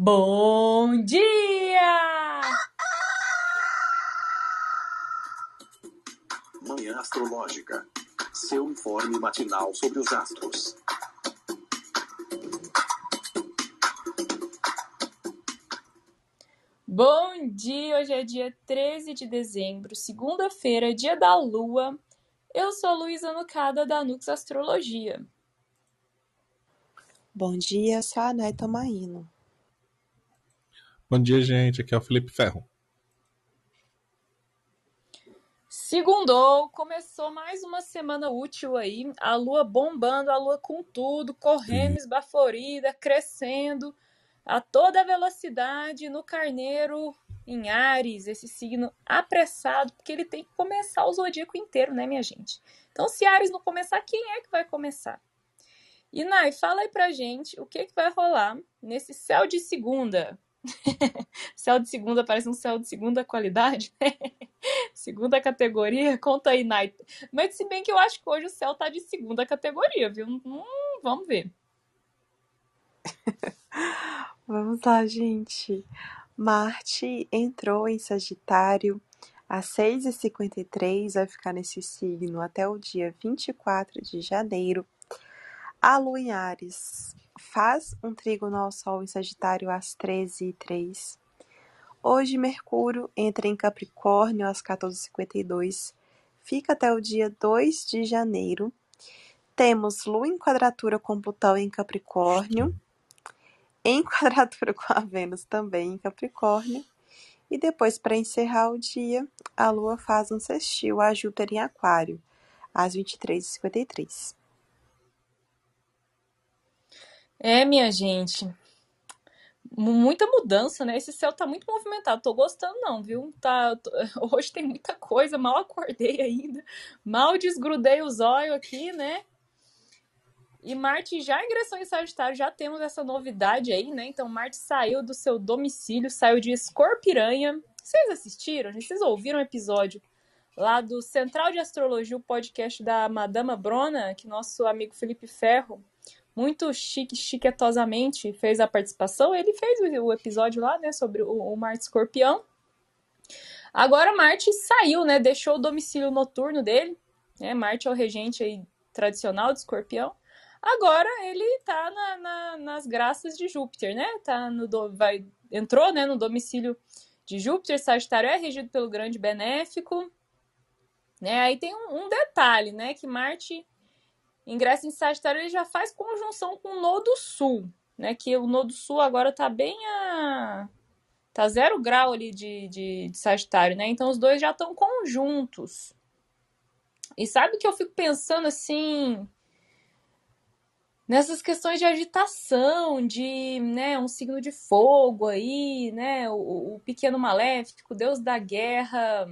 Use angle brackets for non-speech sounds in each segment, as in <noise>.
Bom dia! Manhã Astrológica. Seu informe matinal sobre os astros. Bom dia! Hoje é dia 13 de dezembro, segunda-feira, dia da lua. Eu sou Luísa Nucada, da Nux Astrologia. Bom dia, sou a Nay Tomaino. Bom dia, gente. Aqui é o Felipe Ferro. Segundou, começou mais uma semana útil aí. A lua bombando, a lua com tudo, correndo, esbaforida, crescendo a toda velocidade no carneiro em Ares, esse signo apressado, porque ele tem que começar o zodíaco inteiro, né, minha gente? Então, se Ares não começar, quem é que vai começar? E Nai, fala aí pra gente o que, que vai rolar nesse céu de segunda. <laughs> céu de segunda parece um céu de segunda qualidade, né? <laughs> segunda categoria. Conta aí, Nai. Mas se bem que eu acho que hoje o céu tá de segunda categoria, viu? Hum, vamos ver. <laughs> Vamos lá, gente. Marte entrou em Sagitário às 6h53, vai ficar nesse signo até o dia 24 de janeiro. A Lua em Ares faz um trígono ao Sol em Sagitário às 13h03. Hoje, Mercúrio entra em Capricórnio às 14h52, fica até o dia 2 de janeiro. Temos Lua em quadratura com Plutão em Capricórnio, em quadratura com a Vênus também em Capricórnio. E depois, para encerrar o dia, a Lua faz um sextil a Júpiter em Aquário, às 23h53. É, minha gente. Muita mudança, né? Esse céu tá muito movimentado. Tô gostando, não, viu? Tá, tô- <laughs> hoje tem muita coisa. Mal acordei <laughs> ainda. Mal desgrudei os olhos aqui, né? E Marte já ingressou em Sagitário, já temos essa novidade aí, né? Então, Marte saiu do seu domicílio, saiu de Escorpiranha. Vocês assistiram? Vocês ouviram o episódio lá do Central de Astrologia, o podcast da Madama Brona, que nosso amigo Felipe Ferro muito chique, chiquetosamente fez a participação. Ele fez o, episódio lá, né, sobre o, o Marte Escorpião. Agora Marte saiu, né, deixou o domicílio noturno dele, né, Marte é o regente aí tradicional de Escorpião. Agora ele tá na, na- nas graças de Júpiter, né, tá no, do- vai, entrou, né, no domicílio de Júpiter, Sagitário é regido pelo grande benéfico, né, aí tem um, um detalhe, né, que Marte ingressa em Sagitário, ele já faz conjunção com o Nodo Sul, né? Que o Nodo Sul agora tá bem a. tá zero grau ali de, de, de Sagitário, né? Então os dois já estão conjuntos. E sabe que eu fico pensando assim. Nessas questões de agitação, de né, um signo de fogo aí, né? O, o pequeno maléfico, Deus da guerra,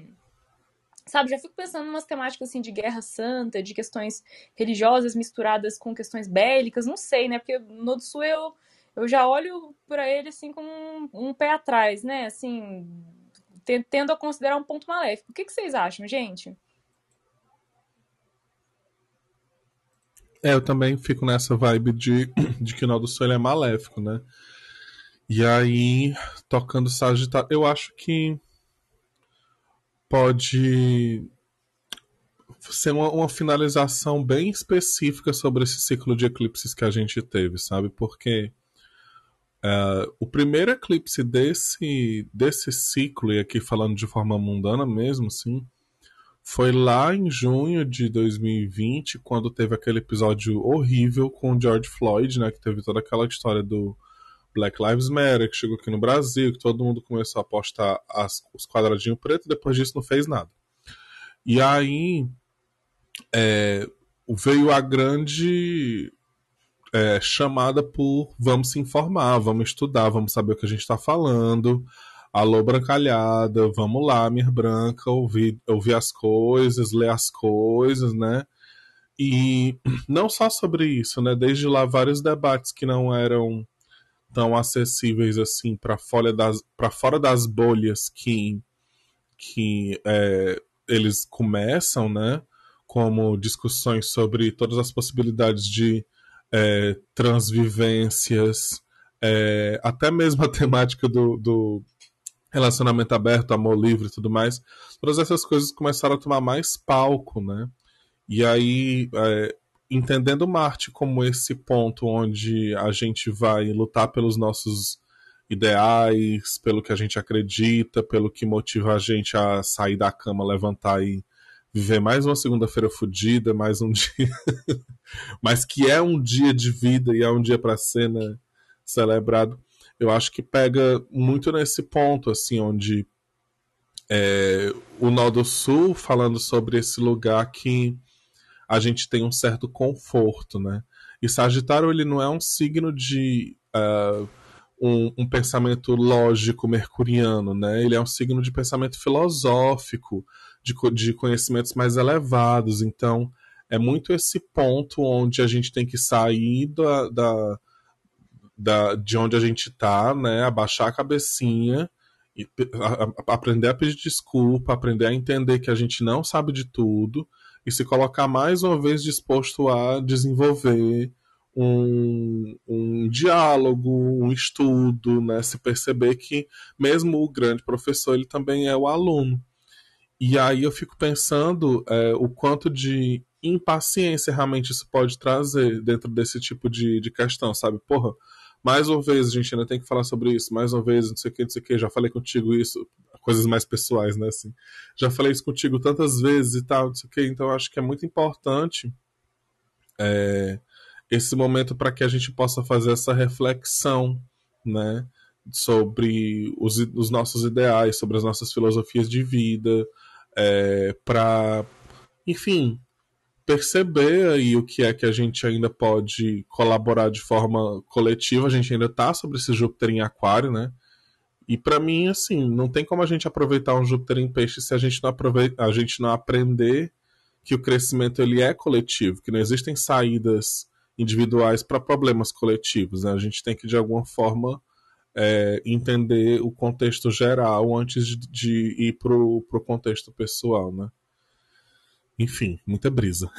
Sabe, já fico pensando em umas temáticas assim de guerra santa, de questões religiosas misturadas com questões bélicas, não sei, né? Porque no do Sul eu, eu já olho para ele assim com um, um pé atrás, né? Assim, ten- tendo a considerar um ponto maléfico. O que, que vocês acham, gente? É, eu também fico nessa vibe de, <clears throat> de que o Nó do Sul é maléfico, né? E aí, tocando Sagitário, eu acho que pode ser uma, uma finalização bem específica sobre esse ciclo de eclipses que a gente teve, sabe? Porque é, o primeiro eclipse desse, desse ciclo, e aqui falando de forma mundana mesmo, assim, foi lá em junho de 2020, quando teve aquele episódio horrível com o George Floyd, né? Que teve toda aquela história do Black Lives Matter, que chegou aqui no Brasil, que todo mundo começou a postar as- os quadradinhos pretos, depois disso não fez nada. E aí é, veio a grande é, chamada por vamos se informar, vamos estudar, vamos saber o que a gente está falando. Alô, brancalhada, vamos lá, Mir Branca, ouvir, ouvir as coisas, ler as coisas, né? E não só sobre isso, né? Desde lá, vários debates que não eram tão acessíveis assim para fora das, pra fora das bolhas que, que é, eles começam, né? Como discussões sobre todas as possibilidades de é, transvivências, é, até mesmo a <laughs> temática do, do relacionamento aberto, amor livre e tudo mais, todas essas coisas começaram a tomar mais palco, né? E aí, é, entendendo Marte como esse ponto onde a gente vai lutar pelos nossos ideais, pelo que a gente acredita, pelo que motiva a gente a sair da cama, levantar e viver mais uma segunda-feira fodida, mais um <laughs> dia, mas que é um dia de vida e é um dia para ser né, celebrado. Eu acho que pega muito nesse ponto, assim, onde é, o Nó do Sul falando sobre esse lugar que a gente tem um certo conforto, né? E Sagitário ele não é um signo de uh, um, um, pensamento lógico mercuriano, né? Ele é um signo de pensamento filosófico, de, de conhecimentos mais elevados. Então, é muito esse ponto onde a gente tem que sair da, da, da de onde a gente está, né? Abaixar a cabecinha aprender a pedir desculpa, aprender a entender que a gente não sabe de tudo e se colocar mais uma vez disposto a desenvolver um, um diálogo, um estudo, né? se perceber que mesmo o grande professor ele também é o aluno. E aí eu fico pensando é, o quanto de impaciência realmente isso pode trazer dentro desse tipo de, de questão, sabe? Porra, mais uma vez a gente ainda tem que falar sobre isso, mais uma vez, não sei o que, não sei o que, já falei contigo isso, coisas mais pessoais, né, assim. Já falei isso contigo tantas vezes e tal, não sei o que, então acho que é muito importante é, esse momento para que a gente possa fazer essa reflexão, né, sobre os, os nossos ideais, sobre as nossas filosofias de vida, é, para, enfim, perceber aí o que é que a gente ainda pode colaborar de forma coletiva. A gente ainda está sobre esse Júpiter em Aquário, né? E para mim, assim, não tem como a gente aproveitar um Júpiter em peixe se a gente não, aproveita, a gente não aprender que o crescimento ele é coletivo, que não existem saídas individuais para problemas coletivos. Né? A gente tem que, de alguma forma, é, entender o contexto geral antes de, de ir para o contexto pessoal. Né? Enfim, muita brisa.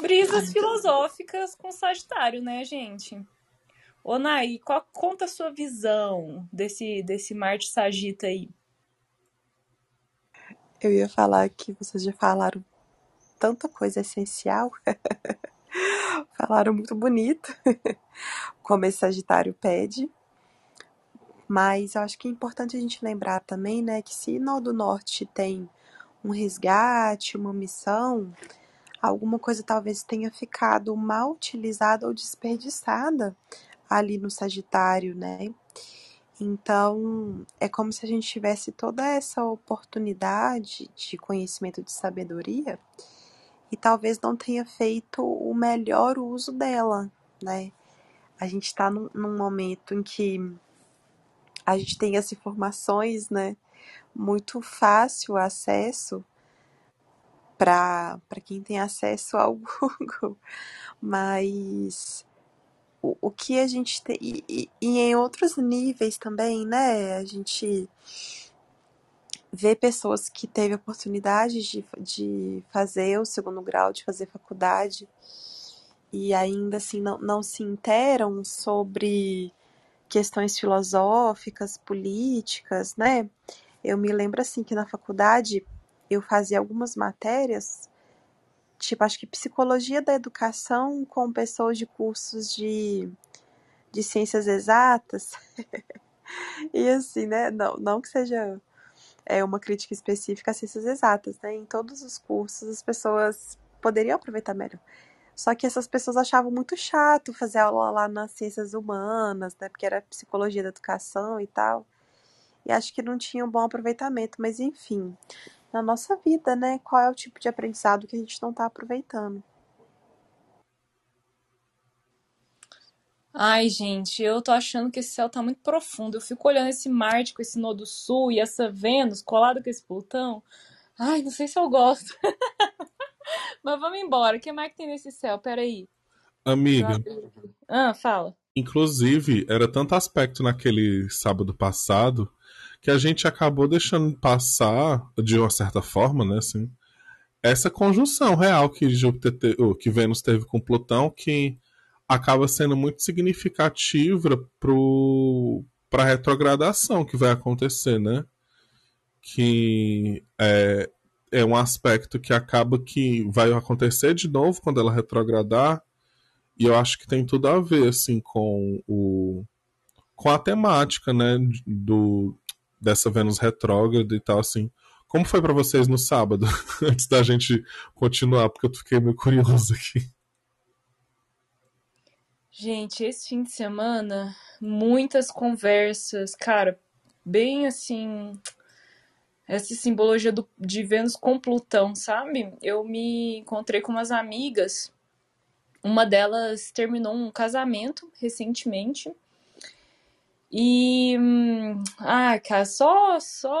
Brisas filosóficas com Sagitário, né, gente? Ô, Nai, qual, conta a sua visão desse, desse Marte Sagita aí. Eu ia falar que vocês já falaram tanta coisa essencial. <laughs> falaram muito bonito, <laughs> como esse Sagitário pede. Mas eu acho que é importante a gente lembrar também, né, que se Nó do Norte tem um resgate, uma missão, alguma coisa talvez tenha ficado mal utilizada ou desperdiçada ali no Sagitário, né? Então, é como se a gente tivesse toda essa oportunidade de conhecimento de sabedoria e talvez não tenha feito o melhor uso dela, né? A gente está num, num, momento em que a gente tem as informações, né? Muito fácil acesso para quem tem acesso ao <laughs> Google, mas o, o que a gente tem. E, e, e em outros níveis também, né? A gente vê pessoas que teve oportunidade de, de fazer o segundo grau, de fazer faculdade, e ainda assim não, não se interam sobre questões filosóficas, políticas, né? Eu me lembro assim que na faculdade eu fazia algumas matérias tipo, acho que psicologia da educação com pessoas de cursos de, de ciências exatas. <laughs> e assim, né? Não, não que seja é, uma crítica específica a ciências exatas, né? Em todos os cursos as pessoas poderiam aproveitar melhor. Só que essas pessoas achavam muito chato fazer aula lá nas ciências humanas, né? Porque era psicologia da educação e tal. E acho que não tinha um bom aproveitamento, mas enfim na nossa vida, né? Qual é o tipo de aprendizado que a gente não está aproveitando. Ai, gente, eu tô achando que esse céu tá muito profundo. Eu fico olhando esse Marte com esse nodo sul e essa Vênus colada com esse Plutão. Ai, não sei se eu gosto. <laughs> Mas vamos embora. O que mais que tem nesse céu? Peraí. Amiga. Ah, fala. Inclusive, era tanto aspecto naquele sábado passado que a gente acabou deixando passar, de uma certa forma, né, assim, essa conjunção real que Júpiter te, que Vênus teve com Plutão, que acaba sendo muito significativa para a retrogradação que vai acontecer, né? Que é, é um aspecto que acaba que vai acontecer de novo quando ela retrogradar, e eu acho que tem tudo a ver, assim, com o com a temática, né, do dessa Vênus retrógrada e tal, assim. Como foi para vocês no sábado, <laughs> antes da gente continuar, porque eu fiquei meio curioso aqui. Gente, esse fim de semana, muitas conversas, cara, bem assim, essa simbologia do, de Vênus com Plutão, sabe? Eu me encontrei com umas amigas, uma delas terminou um casamento recentemente. E. Ah, cara, só, só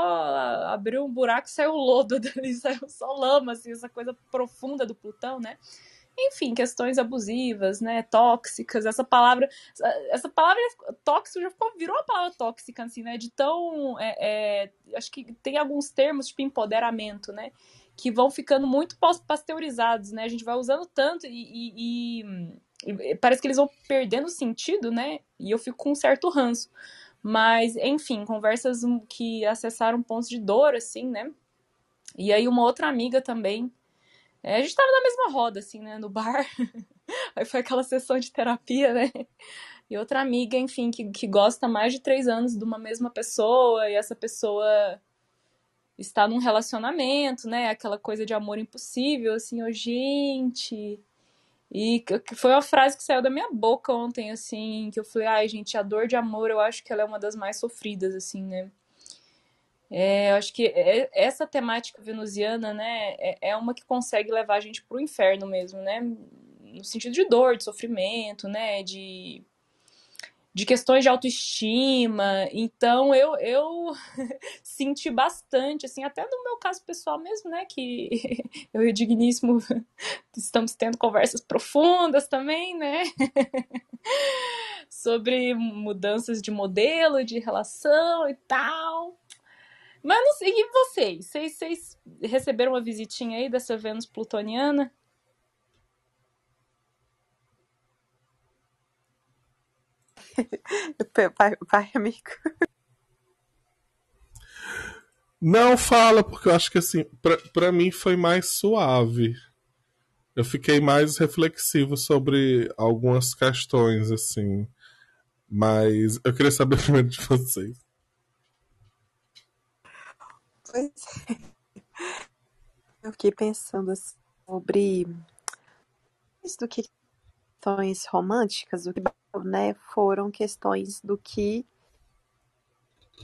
abriu um buraco saiu lodo <laughs> dali, saiu só lama, assim, essa coisa profunda do Plutão, né? enfim, questões abusivas, né, tóxicas, essa palavra, essa palavra tóxico já ficou, virou a palavra tóxica, assim, né, de tão, é, é, acho que tem alguns termos, tipo empoderamento, né, que vão ficando muito pasteurizados, né, a gente vai usando tanto e, e, e, e parece que eles vão perdendo sentido, né, e eu fico com um certo ranço, mas, enfim, conversas que acessaram pontos de dor, assim, né, e aí uma outra amiga também é, a gente tava na mesma roda, assim, né, no bar. <laughs> Aí foi aquela sessão de terapia, né? E outra amiga, enfim, que, que gosta mais de três anos de uma mesma pessoa, e essa pessoa está num relacionamento, né? Aquela coisa de amor impossível, assim, oh, gente. E foi uma frase que saiu da minha boca ontem, assim, que eu falei, ai, gente, a dor de amor eu acho que ela é uma das mais sofridas, assim, né? É, acho que é, essa temática venusiana, né, é, é uma que consegue levar a gente para o inferno mesmo, né, no sentido de dor, de sofrimento, né, de, de questões de autoestima. Então eu, eu <laughs> senti bastante, assim, até no meu caso pessoal mesmo, né, que <laughs> eu e o Digníssimo <laughs> estamos tendo conversas profundas também, né, sobre mudanças de modelo, de relação e tal. Mas não sei, e vocês? vocês? Vocês receberam uma visitinha aí dessa Vênus plutoniana? Vai, vai, amigo. Não fala, porque eu acho que assim, pra, pra mim foi mais suave. Eu fiquei mais reflexivo sobre algumas questões, assim. Mas eu queria saber <laughs> primeiro de vocês. Pois é. Eu fiquei pensando sobre isso do que questões românticas, o que né, foram questões do que,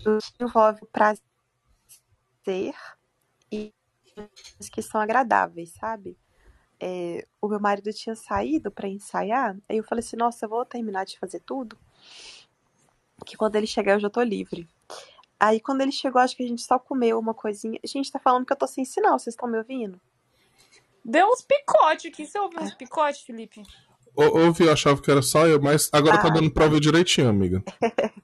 do que envolve o prazer e que são agradáveis, sabe? É, o meu marido tinha saído para ensaiar, aí eu falei assim, nossa, eu vou terminar de fazer tudo, que quando ele chegar eu já tô livre. Aí quando ele chegou, acho que a gente só comeu uma coisinha. A gente tá falando que eu tô sem sinal, vocês estão me ouvindo? Deu uns picotes aqui. Você ouviu uns é. picotes, Felipe? Ouvi, eu achava que era só eu, mas agora tá ah, tá dando pra ouvir direitinho, amiga. <laughs>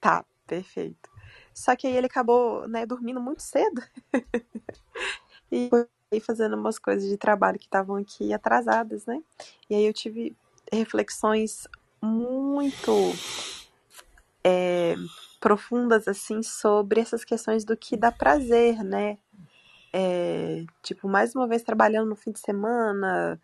tá, perfeito. Só que aí ele acabou, né, dormindo muito cedo. <laughs> e foi fazendo umas coisas de trabalho que estavam aqui atrasadas, né? E aí eu tive reflexões muito é, profundas assim sobre essas questões do que dá prazer, né? É, tipo, mais uma vez trabalhando no fim de semana,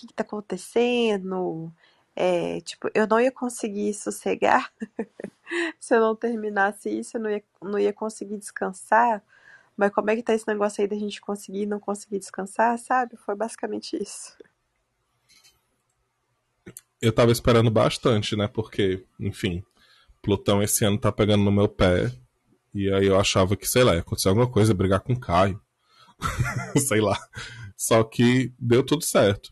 que, que tá acontecendo? É, tipo, eu não ia conseguir sossegar <laughs> se eu não terminasse isso, eu não ia, não ia conseguir descansar. Mas como é que tá esse negócio aí da gente conseguir não conseguir descansar, sabe? Foi basicamente isso. Eu tava esperando bastante, né? Porque, enfim, Plutão esse ano tá pegando no meu pé. E aí eu achava que, sei lá, ia acontecer alguma coisa, brigar com o Caio. <laughs> sei lá. Só que deu tudo certo.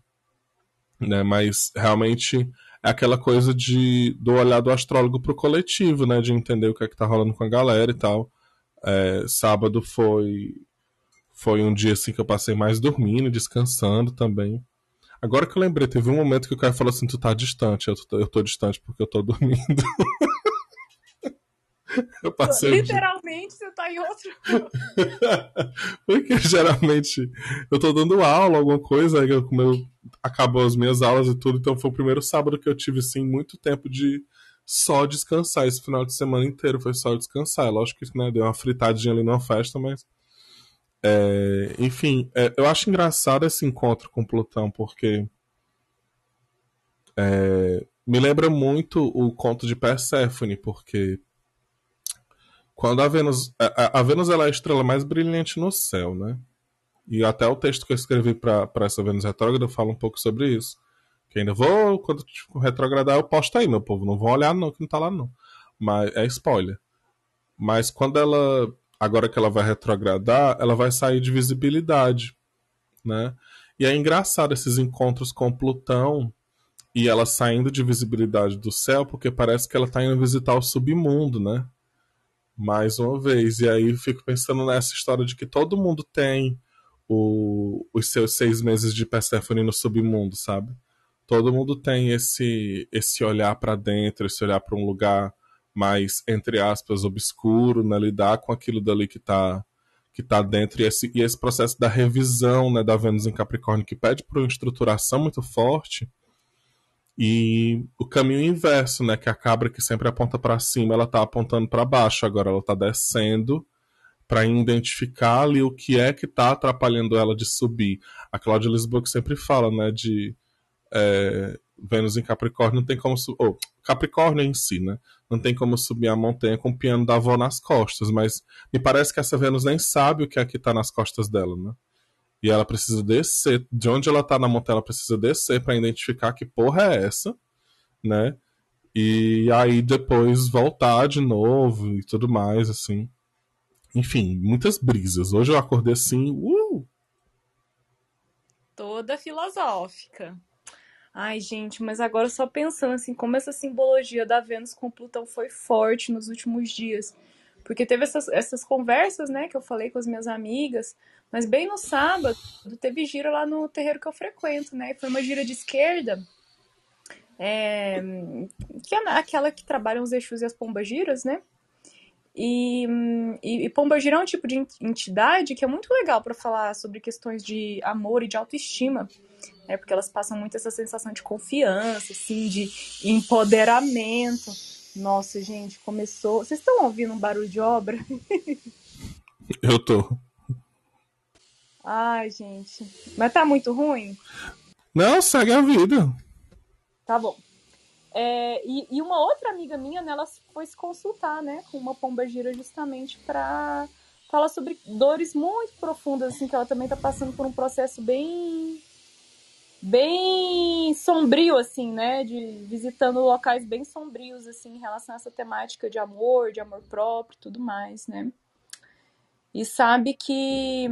Né? Mas realmente é aquela coisa de do olhar do astrólogo pro coletivo, né? De entender o que é que tá rolando com a galera e tal. É, sábado foi foi um dia assim que eu passei mais dormindo, descansando também. Agora que eu lembrei, teve um momento que o cara falou assim: tu tá distante. Eu tô, eu tô distante porque eu tô dormindo. <laughs> <laughs> Eu passei Literalmente, você tá em outro. <laughs> Porque geralmente eu tô dando aula, alguma coisa, aí eu, como eu acabou as minhas aulas e tudo, então foi o primeiro sábado que eu tive, assim, muito tempo de só descansar. Esse final de semana inteiro foi só descansar. Lógico que né, deu uma fritadinha ali numa festa, mas. é, enfim, é, eu acho engraçado esse encontro com Plutão, porque. é, me lembra muito o conto de Perséfone, porque quando a Vênus. A, a Vênus ela é a estrela mais brilhante no céu, né? E até o texto que eu escrevi para essa Vênus retrógrada eu falo um pouco sobre isso. Que ainda vou, quando tipo, retrogradar, eu posto aí, meu povo. Não vão olhar, não, que não tá lá, não. Mas é spoiler. Mas quando ela. Agora que ela vai retrogradar, ela vai sair de visibilidade. Né? E é engraçado esses encontros com Plutão e ela saindo de visibilidade do céu, porque parece que ela tá indo visitar o submundo, né? Mais uma vez. E aí fico pensando nessa história de que todo mundo tem o, os seus seis meses de Persephone no submundo, sabe? Todo mundo tem esse esse olhar para dentro, esse olhar para um lugar mais entre aspas obscuro, né? lidar com aquilo dali que tá que tá dentro e esse, e esse processo da revisão, né, da Vênus em Capricórnio que pede por uma estruturação muito forte. E o caminho inverso, né, que a cabra que sempre aponta para cima, ela tá apontando para baixo, agora ela tá descendo para identificar ali o que é que tá atrapalhando ela de subir. A Cláudia Lisboa que sempre fala, né, de é, Vênus em Capricórnio não tem como subir. Oh, Capricórnio em si, né? Não tem como subir a montanha com o piano da avó nas costas, mas me parece que essa Vênus nem sabe o que é que tá nas costas dela, né? E ela precisa descer, de onde ela tá na montanha, ela precisa descer para identificar que porra é essa, né? E aí depois voltar de novo e tudo mais, assim. Enfim, muitas brisas. Hoje eu acordei assim, uh! Toda filosófica. Ai, gente, mas agora só pensando assim, como essa simbologia da Vênus com Plutão foi forte nos últimos dias. Porque teve essas, essas conversas, né, que eu falei com as minhas amigas, mas bem no sábado teve gira lá no terreiro que eu frequento, né? Foi uma gira de esquerda, é, que é aquela que trabalham os Exus e as pombagiras, né? E, e, e pombagira é um tipo de entidade que é muito legal para falar sobre questões de amor e de autoestima, né? Porque elas passam muito essa sensação de confiança, assim, de empoderamento. Nossa, gente, começou. Vocês estão ouvindo um barulho de obra? <laughs> Eu tô. Ai, gente. Mas tá muito ruim? Não, segue a vida. Tá bom. É, e, e, uma outra amiga minha, né, ela foi se consultar, né, com uma pomba gira justamente para falar sobre dores muito profundas, assim, que ela também tá passando por um processo bem bem sombrio, assim, né, de visitando locais bem sombrios, assim, em relação a essa temática de amor, de amor próprio e tudo mais, né. E sabe que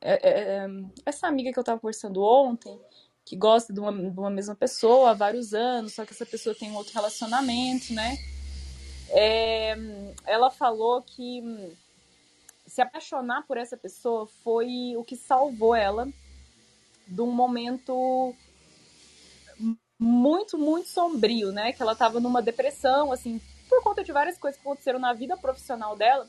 é, é, essa amiga que eu tava conversando ontem, que gosta de uma, de uma, mesma pessoa há vários anos, só que essa pessoa tem um outro relacionamento, né? É, ela falou que se apaixonar por essa pessoa foi o que salvou ela de um momento muito, muito sombrio, né? Que ela tava numa depressão, assim, por conta de várias coisas que aconteceram na vida profissional dela.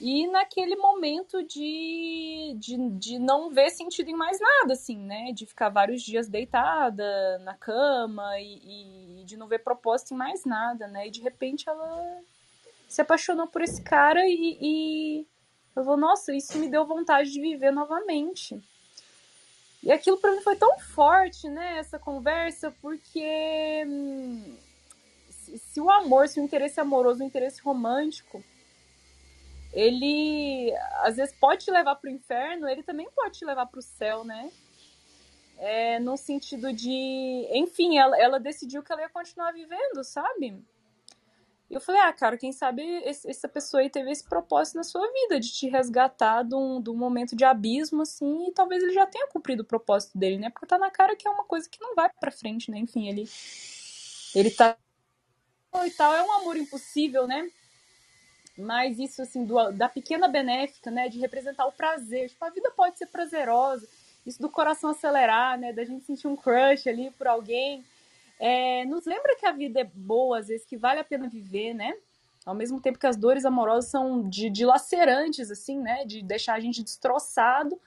E naquele momento de, de, de não ver sentido em mais nada, assim, né? De ficar vários dias deitada na cama e, e de não ver propósito em mais nada, né? E de repente ela se apaixonou por esse cara e, e eu vou, nossa, isso me deu vontade de viver novamente. E aquilo para mim foi tão forte, né? Essa conversa, porque hum, se o amor, se o interesse amoroso, o interesse romântico ele às vezes pode te levar para o inferno, ele também pode te levar para o céu, né? É, no sentido de, enfim, ela, ela decidiu que ela ia continuar vivendo, sabe? E eu falei, ah, cara, quem sabe esse, essa pessoa aí teve esse propósito na sua vida, de te resgatar de um, de um momento de abismo, assim, e talvez ele já tenha cumprido o propósito dele, né? Porque tá na cara que é uma coisa que não vai pra frente, né? Enfim, ele, ele tá e tal, é um amor impossível, né? Mas isso assim do, da pequena benéfica, né, de representar o prazer. Tipo, a vida pode ser prazerosa, isso do coração acelerar, né, da gente sentir um crush ali por alguém, é, nos lembra que a vida é boa, às vezes que vale a pena viver, né? Ao mesmo tempo que as dores amorosas são de, dilacerantes, assim, né? De deixar a gente destroçado.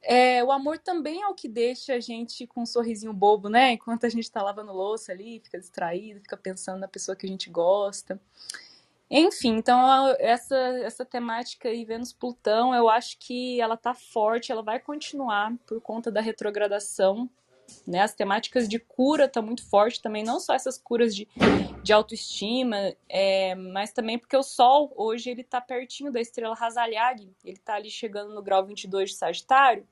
É, o amor também é o que deixa a gente com um sorrisinho bobo, né? Enquanto a gente tá lavando louça ali, fica distraído, fica pensando na pessoa que a gente gosta. Enfim, então essa, essa temática aí, Vênus-Plutão, eu acho que ela tá forte, ela vai continuar por conta da retrogradação, né? As temáticas de cura tá muito forte também, não só essas curas de, de autoestima, é, mas também porque o Sol, hoje, ele tá pertinho da estrela Hazaliag, ele tá ali chegando no grau 22 de Sagitário,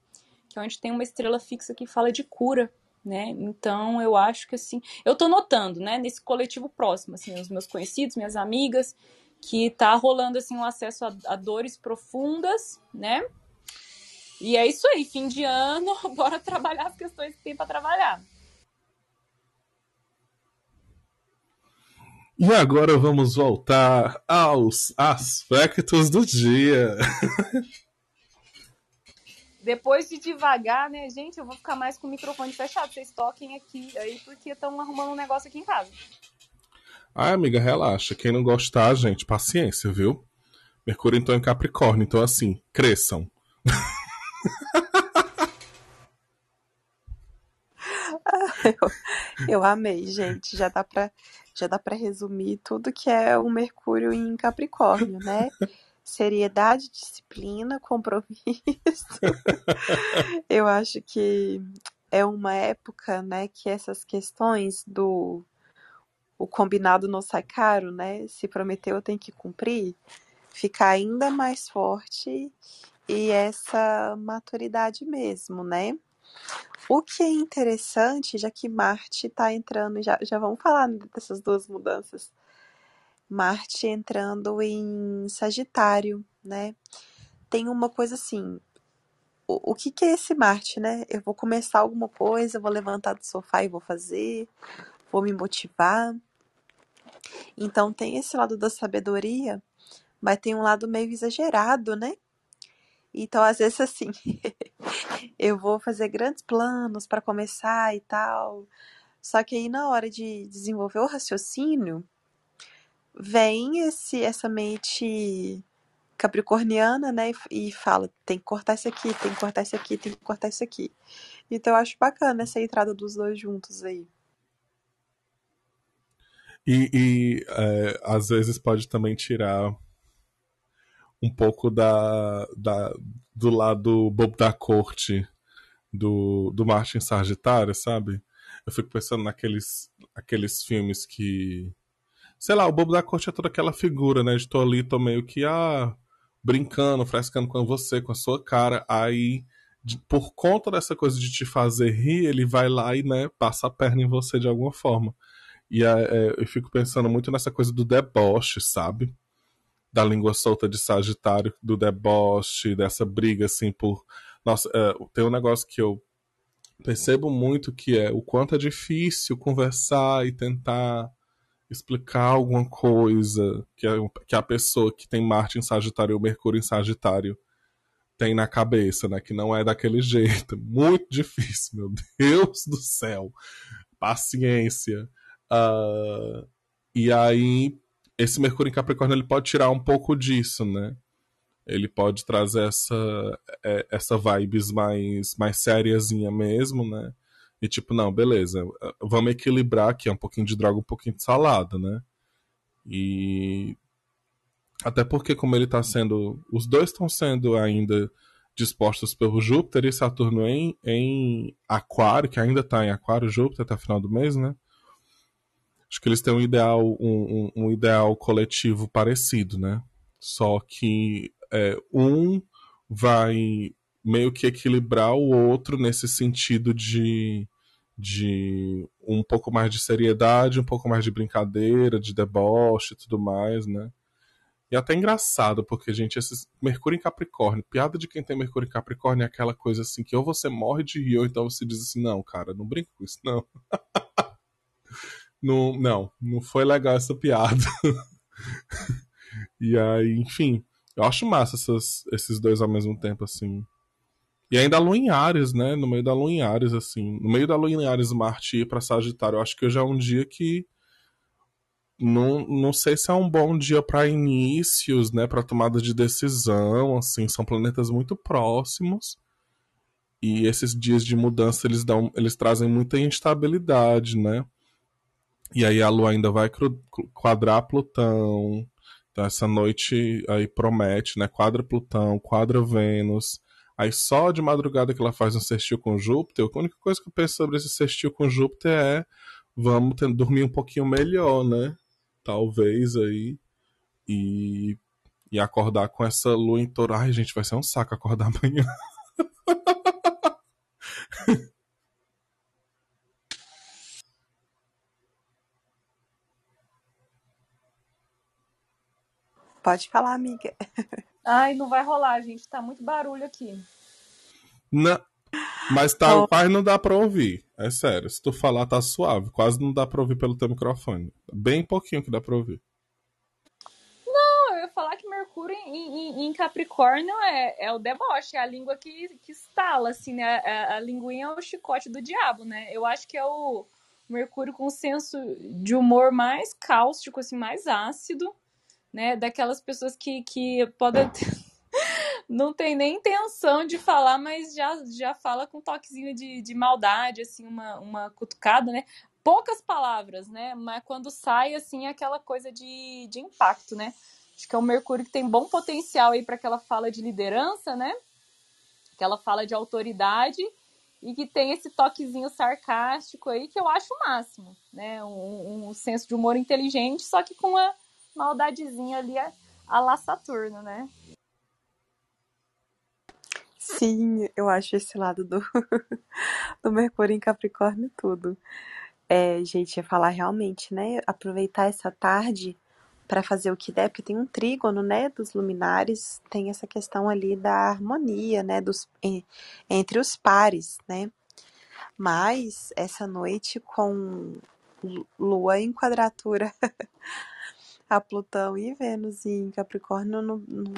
que é onde tem uma estrela fixa que fala de cura, né? Então eu acho que assim, eu tô notando, né, nesse coletivo próximo, assim, os meus conhecidos, minhas amigas, que tá rolando assim um acesso a, a dores profundas, né? E é isso aí, fim de ano, <laughs> bora trabalhar as questões que tem para trabalhar. E agora vamos voltar aos aspectos do dia. <laughs> Depois de devagar, né, gente, eu vou ficar mais com o microfone fechado. Vocês toquem aqui aí, porque estão arrumando um negócio aqui em casa. Ah, amiga, relaxa. Quem não gostar, gente, paciência, viu? Mercúrio então em Capricórnio, então assim, cresçam. eu, <laughs> eu amei, gente. Já dá pra, já dá pra resumir tudo que é o Mercúrio em Capricórnio, né? <laughs> seriedade, disciplina, compromisso. <laughs> eu acho que é uma época, né, que essas questões do o combinado não sai caro, né? Se prometeu, tem que cumprir, ficar ainda mais forte e essa maturidade mesmo, né? O que é interessante, já que Marte está entrando, já, já vamos falar dessas duas mudanças Marte entrando em Sagitário, né? Tem uma coisa assim. O, o que, que é esse Marte, né? Eu vou começar alguma coisa, vou levantar do sofá e vou fazer, vou me motivar. Então tem esse lado da sabedoria, mas tem um lado meio exagerado, né? Então, às vezes, assim, <laughs> eu vou fazer grandes planos para começar e tal. Só que aí, na hora de desenvolver o raciocínio, vem esse essa mente capricorniana, né, e, fala, tem que cortar isso aqui, tem que cortar isso aqui, tem que cortar isso aqui. Então eu acho bacana essa entrada dos dois juntos aí. E, e é, às vezes pode também tirar um pouco da, da, do lado bobo da corte do, do Martin Sagitário, sabe? Eu fico pensando naqueles aqueles filmes que sei lá, o bobo da corte é toda aquela figura, né? De ali, tô meio que, ah, brincando, frescando com você, com a sua cara. Aí, de, por conta dessa coisa de te fazer rir, ele vai lá e, né, passa a perna em você de alguma forma. E é, é, eu fico pensando muito nessa coisa do deboche, sabe? Da língua solta de Sagitário, do deboche, dessa briga, assim, por. Nossa, é, tem um negócio que eu percebo muito que é o quanto é difícil conversar e tentar explicar alguma coisa que a, que a pessoa que tem Marte em Sagitário ou Mercúrio em Sagitário tem na cabeça, né? Que não é daquele <laughs> jeito. Muito difícil, meu Deus do céu. Paciência. Uh, e aí, esse Mercúrio em Capricórnio ele pode tirar um pouco disso, né? Ele pode trazer essa, é, essa vibes mais, mais sériazinha mesmo, né? E tipo, não, beleza, vamos equilibrar aqui, é um pouquinho de droga, um pouquinho de salada, né? E até porque como ele tá sendo, os dois estão sendo ainda dispostos pelo Júpiter e Saturno em, em Aquário, que ainda tá em Aquário, Júpiter até final do mês, né? Acho que eles têm um ideal, um, um, um ideal coletivo parecido, né? Só que é, um vai meio que equilibrar o outro nesse sentido de de um pouco mais de seriedade, um pouco mais de brincadeira, de deboche e tudo mais, né? E até engraçado, porque, gente, esses Mercúrio em Capricórnio, piada de quem tem Mercúrio em Capricórnio é aquela coisa assim que ou você morre de rir, ou então você diz assim, não, cara, não brinca com isso, não. <laughs> não, não, não foi legal essa piada. <laughs> e aí, enfim, eu acho massa essas, esses dois ao mesmo tempo, assim. E ainda a Lua em Ares, né? No meio da Lua em Ares, assim. No meio da Lua em Ares, Marte ir pra Sagitário. Eu acho que hoje é um dia que. não, não sei se é um bom dia para inícios, né, para tomada de decisão, assim, são planetas muito próximos. E esses dias de mudança eles dão, eles trazem muita instabilidade, né? E aí a Lua ainda vai quadrar Plutão. Então essa noite aí promete, né? Quadra Plutão, quadra Vênus. Aí só de madrugada que ela faz um sextil com Júpiter, a única coisa que eu penso sobre esse sextil com Júpiter é vamos ter, dormir um pouquinho melhor, né? Talvez aí. E, e acordar com essa lua em touro. Ai, gente, vai ser um saco acordar <laughs> amanhã. Pode falar, amiga. <laughs> Ai, não vai rolar, gente. Tá muito barulho aqui. Não, mas tá, oh. quase não dá pra ouvir. É sério. Se tu falar, tá suave. Quase não dá pra ouvir pelo teu microfone. Bem pouquinho que dá pra ouvir. Não, eu ia falar que Mercúrio em, em, em Capricórnio é, é o deboche, é a língua que, que estala, assim, né? A, a linguinha é o chicote do diabo, né? Eu acho que é o Mercúrio com senso de humor mais cáustico, assim, mais ácido né? Daquelas pessoas que, que podem <laughs> não tem nem intenção de falar, mas já, já fala com um toquezinho de, de maldade, assim, uma, uma cutucada, né? Poucas palavras, né? Mas quando sai, assim, é aquela coisa de, de impacto, né? Acho que é um Mercúrio que tem bom potencial aí para aquela fala de liderança, né? Aquela fala de autoridade e que tem esse toquezinho sarcástico aí que eu acho o máximo, né? Um, um senso de humor inteligente, só que com uma maldadezinha ali a, a lá Saturno, né? Sim, eu acho esse lado do, <laughs> do Mercúrio em Capricórnio tudo. É, gente, ia falar realmente, né? Aproveitar essa tarde para fazer o que der, porque tem um trígono, né, dos luminares, tem essa questão ali da harmonia, né, dos, entre os pares, né? Mas essa noite com Lua em quadratura <laughs> a Plutão e Vênus em Capricórnio não, não,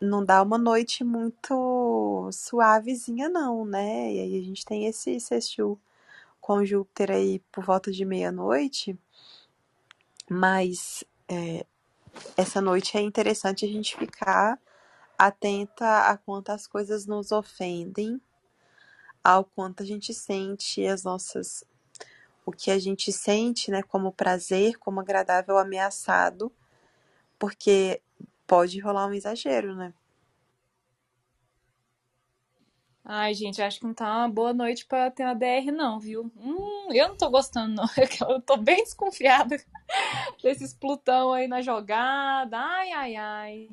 não dá uma noite muito suavezinha, não, né? E aí a gente tem esse sextil com Júpiter aí por volta de meia-noite, mas é, essa noite é interessante a gente ficar atenta a quanto as coisas nos ofendem, ao quanto a gente sente as nossas o que a gente sente, né, como prazer, como agradável ameaçado, porque pode rolar um exagero, né? Ai, gente, acho que não tá uma boa noite para ter uma DR, não, viu? Hum, eu não tô gostando, não. <laughs> Eu tô bem desconfiada <laughs> desses Plutão aí na jogada. Ai, ai, ai.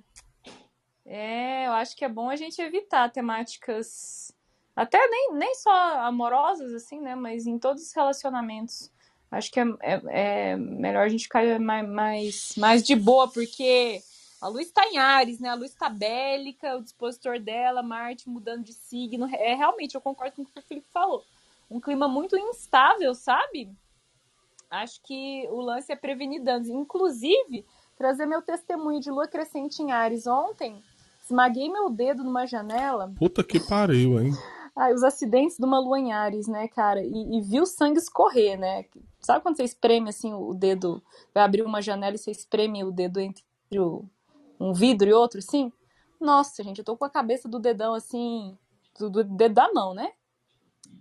É, eu acho que é bom a gente evitar temáticas até nem, nem só amorosas, assim, né? Mas em todos os relacionamentos. Acho que é, é, é melhor a gente ficar mais, mais, mais de boa, porque a luz está em Ares, né? A luz está bélica, o dispositor dela, Marte mudando de signo. É realmente, eu concordo com o que o Felipe falou. Um clima muito instável, sabe? Acho que o lance é prevenir danos. Inclusive, trazer meu testemunho de lua crescente em Ares ontem, esmaguei meu dedo numa janela. Puta que pariu, hein? Ah, os acidentes do Malu em Ares, né, cara? E, e viu o sangue escorrer, né? Sabe quando você espreme assim o dedo, vai abrir uma janela e você espreme o dedo entre o, um vidro e outro, assim? Nossa, gente, eu tô com a cabeça do dedão assim, do, do dedo da mão, né?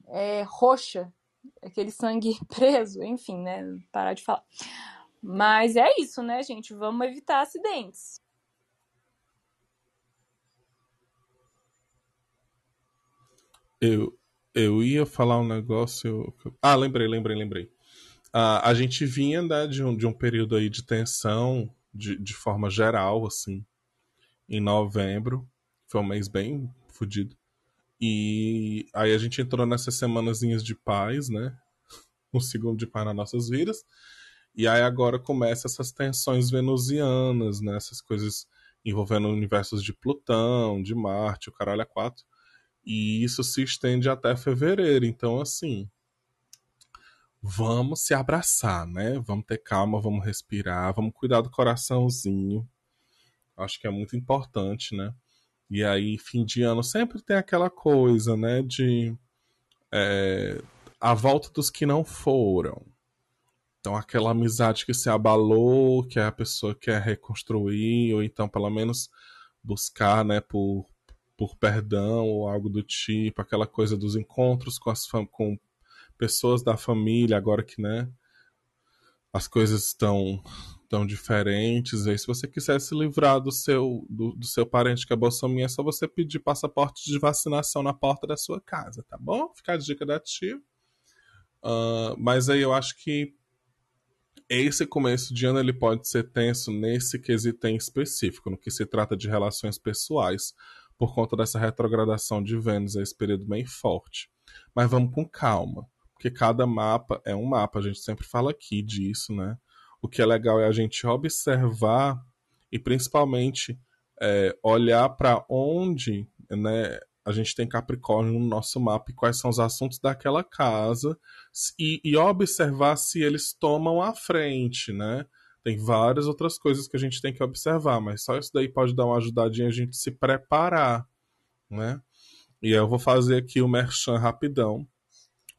É, roxa, aquele sangue <laughs> preso, enfim, né? Parar de falar. Mas é isso, né, gente? Vamos evitar acidentes. Eu, eu ia falar um negócio. Ah, lembrei, lembrei, lembrei. Ah, a gente vinha né, de, um, de um período aí de tensão, de, de forma geral, assim, em novembro. Foi um mês bem fodido. E aí a gente entrou nessas semanazinhas de paz, né? <laughs> Um segundo de paz nas nossas vidas. E aí agora começa essas tensões venusianas, né? Essas coisas envolvendo universos de Plutão, de Marte, o caralho a quatro. E isso se estende até fevereiro. Então, assim, vamos se abraçar, né? Vamos ter calma, vamos respirar, vamos cuidar do coraçãozinho. Acho que é muito importante, né? E aí, fim de ano sempre tem aquela coisa, né? De é, a volta dos que não foram. Então, aquela amizade que se abalou, que a pessoa quer reconstruir, ou então, pelo menos, buscar, né, por, por perdão ou algo do tipo, aquela coisa dos encontros com, as com pessoas da família, agora que, né, as coisas estão tão diferentes. E se você quiser se livrar do seu, do, do seu parente que é bolsominha, é só você pedir passaporte de vacinação na porta da sua casa, tá bom? Fica a dica da tia. Uh, mas aí eu acho que esse começo de ano ele pode ser tenso nesse quesito em específico, no que se trata de relações pessoais, por conta dessa retrogradação de Vênus, esse período bem forte. Mas vamos com calma, porque cada mapa é um mapa, a gente sempre fala aqui disso, né? O que é legal é a gente observar e principalmente é, olhar para onde né, a gente tem Capricórnio no nosso mapa e quais são os assuntos daquela casa e, e observar se eles tomam a frente, né? Tem várias outras coisas que a gente tem que observar, mas só isso daí pode dar uma ajudadinha a gente se preparar, né? E eu vou fazer aqui o merchan rapidão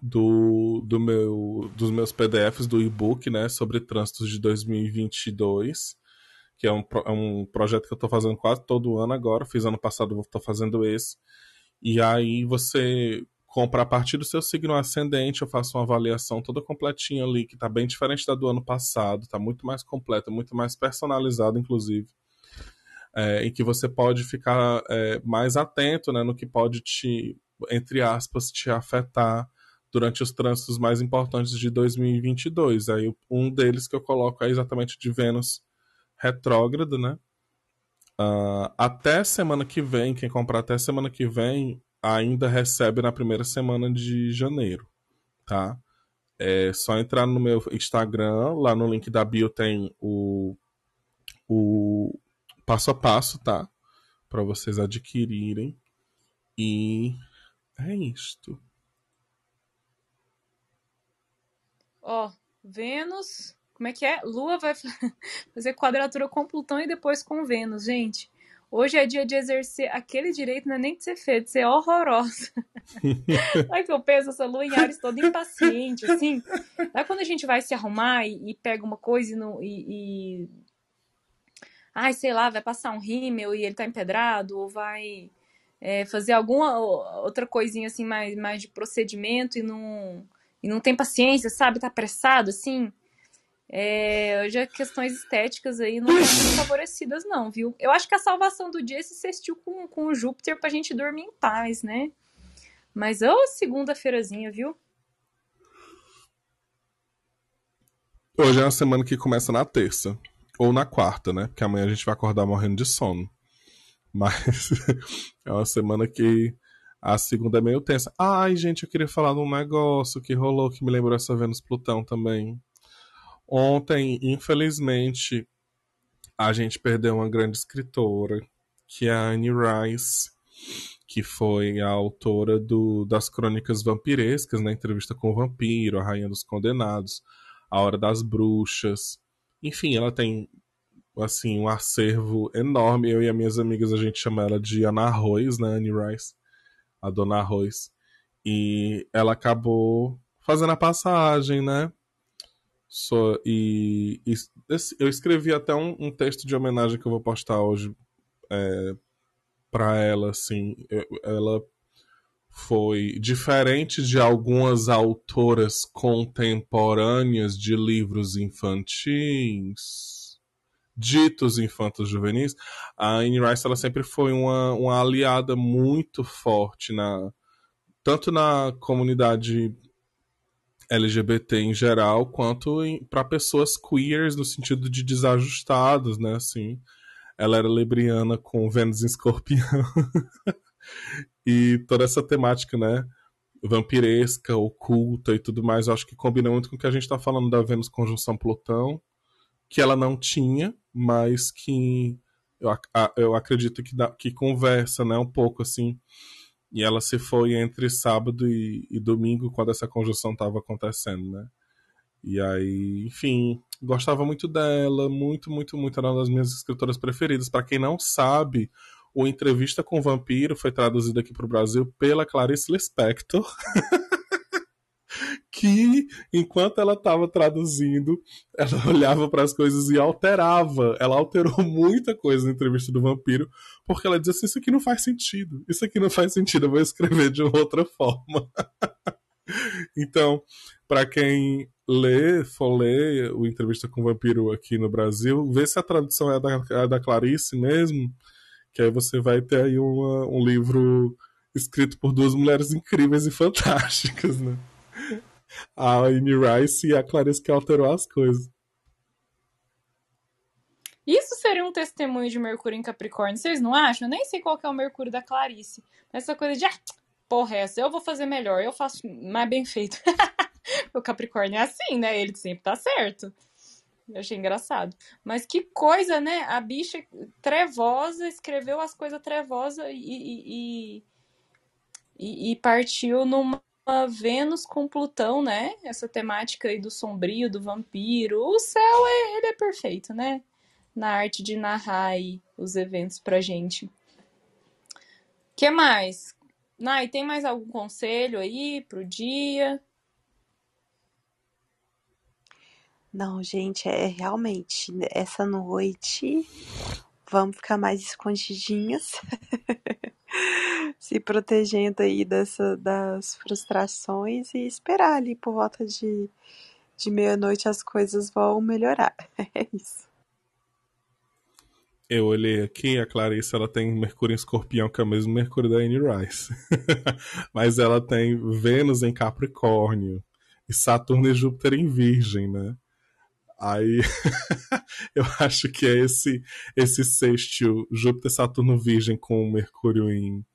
do, do meu, dos meus PDFs do e-book, né, sobre trânsitos de 2022, que é um, é um projeto que eu estou fazendo quase todo ano agora. Fiz ano passado, estou fazendo esse. E aí você compra a partir do seu signo ascendente, eu faço uma avaliação toda completinha ali, que está bem diferente da do ano passado, está muito mais completa, muito mais personalizada, inclusive. É, em que você pode ficar é, mais atento né, no que pode te, entre aspas, te afetar durante os trânsitos mais importantes de 2022. Aí um deles que eu coloco é exatamente de Vênus retrógrado, né? Uh, até semana que vem, quem comprar até semana que vem, ainda recebe na primeira semana de janeiro, tá? É só entrar no meu Instagram, lá no link da bio tem o, o passo a passo, tá? Para vocês adquirirem. E é isto. Ó, Vênus como é que é? Lua vai <laughs> fazer quadratura com Plutão e depois com Vênus, gente. Hoje é dia de exercer aquele direito, não é nem de ser feio, de ser horrorosa. <laughs> Aí que eu penso, essa lua em Ares toda impaciente, assim. Aí quando a gente vai se arrumar e, e pega uma coisa e, não, e, e... Ai, sei lá, vai passar um rímel e ele tá empedrado, ou vai é, fazer alguma outra coisinha assim mais, mais de procedimento e não, e não tem paciência, sabe? Tá apressado, assim. É, hoje as questões estéticas aí não estão favorecidas, não, viu? Eu acho que a salvação do dia é se assistiu com, com o Júpiter pra gente dormir em paz, né? Mas, ô, segunda-feirazinha, viu? Hoje é uma semana que começa na terça. Ou na quarta, né? Porque amanhã a gente vai acordar morrendo de sono. Mas <laughs> é uma semana que a segunda é meio tensa. Ai, gente, eu queria falar de um negócio que rolou que me lembrou essa Vênus Plutão também. Ontem, infelizmente, a gente perdeu uma grande escritora, que é a Anne Rice, que foi a autora do, das crônicas vampirescas, na né? entrevista com o vampiro, a Rainha dos Condenados, a Hora das Bruxas. Enfim, ela tem assim um acervo enorme. Eu e as minhas amigas a gente chama ela de Ana Arroz, né, Anne Rice, a Dona Arroz. E ela acabou fazendo a passagem, né? So, e, e, eu escrevi até um, um, texto de homenagem que eu vou postar hoje é, para ela, assim. Eu, ela foi diferente de algumas autoras contemporâneas de livros infantis, ditos infantos juvenis. A Anne Rice ela sempre foi uma, uma aliada muito forte na tanto na comunidade LGBT em geral, quanto para pessoas queers no sentido de desajustados, né? Assim, ela era lebriana com Vênus em Escorpião. <laughs> e toda essa temática, né? Vampiresca, oculta e tudo mais, eu acho que combina muito com o que a gente está falando da Vênus conjunção Plutão, que ela não tinha, mas que eu, eu acredito que, dá, que conversa, né? Um pouco assim e ela se foi entre sábado e, e domingo, quando essa conjunção estava acontecendo, né? E aí, enfim, gostava muito dela, muito, muito, muito. Era uma das minhas escritoras preferidas. Para quem não sabe, o Entrevista com o Vampiro foi traduzido aqui para o Brasil pela Clarice Lispector. <laughs> que, enquanto ela estava traduzindo, ela <laughs> olhava para as coisas e alterava. Ela alterou <laughs> muita coisa na entrevista do vampiro, porque ela assim: Isso aqui não faz sentido, isso aqui não faz sentido, eu vou escrever de outra forma. <laughs> então, para quem lê, for ler o Entrevista com o Vampiro aqui no Brasil, vê se a tradução é da, é da Clarice mesmo, que aí você vai ter aí uma, um livro escrito por duas mulheres incríveis e fantásticas, né? A Amy Rice e a Clarice que alterou as coisas. Isso seria um testemunho de Mercúrio em Capricórnio, vocês não acham? Eu nem sei qual é o Mercúrio da Clarice. Essa coisa de, ah, porra, essa eu vou fazer melhor, eu faço mais bem feito. <laughs> o Capricórnio é assim, né? Ele sempre tá certo. Eu achei engraçado. Mas que coisa, né? A bicha trevosa escreveu as coisas trevosas e, e, e, e, partiu numa Vênus com Plutão, né? Essa temática aí do sombrio, do vampiro. O céu, é, ele é perfeito, né? Na arte de narrar aí os eventos pra gente. que mais? Nai, tem mais algum conselho aí pro dia? Não, gente, é realmente essa noite vamos ficar mais escondidinhas, <laughs> <laughs> se protegendo aí dessa, das frustrações e esperar ali por volta de, de meia-noite as coisas vão melhorar. <laughs> É isso. Eu olhei aqui, a Clarice ela tem Mercúrio em Escorpião, que é o mesmo Mercúrio da Anne Rice. <laughs> Mas ela tem Vênus em Capricórnio e Saturno e Júpiter em Virgem, né? Aí <laughs> eu acho que é esse esse sextil Júpiter, Saturno, Virgem com Mercúrio em,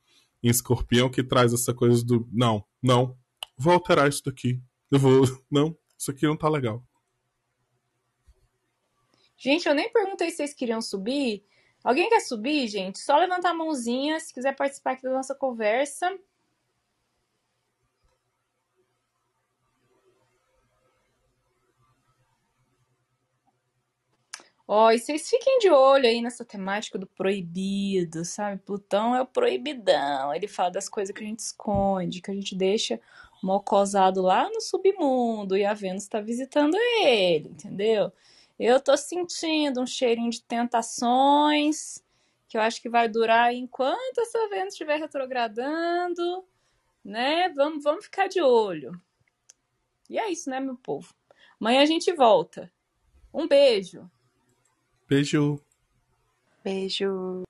em Escorpião que traz essa coisa do não, não, vou alterar isso daqui. Eu vou, <laughs> não, isso aqui não tá legal. Gente, eu nem perguntei se vocês queriam subir. Alguém quer subir, gente? Só levantar a mãozinha se quiser participar aqui da nossa conversa. Ó, e vocês fiquem de olho aí nessa temática do proibido, sabe? Plutão é o proibidão. Ele fala das coisas que a gente esconde, que a gente deixa mocosado lá no submundo e a Vênus está visitando ele, entendeu? Eu tô sentindo um cheirinho de tentações que eu acho que vai durar enquanto essa Vênus estiver retrogradando, né? Vamos, vamos ficar de olho. E é isso, né, meu povo? Amanhã a gente volta. Um beijo. Beijo. Beijo.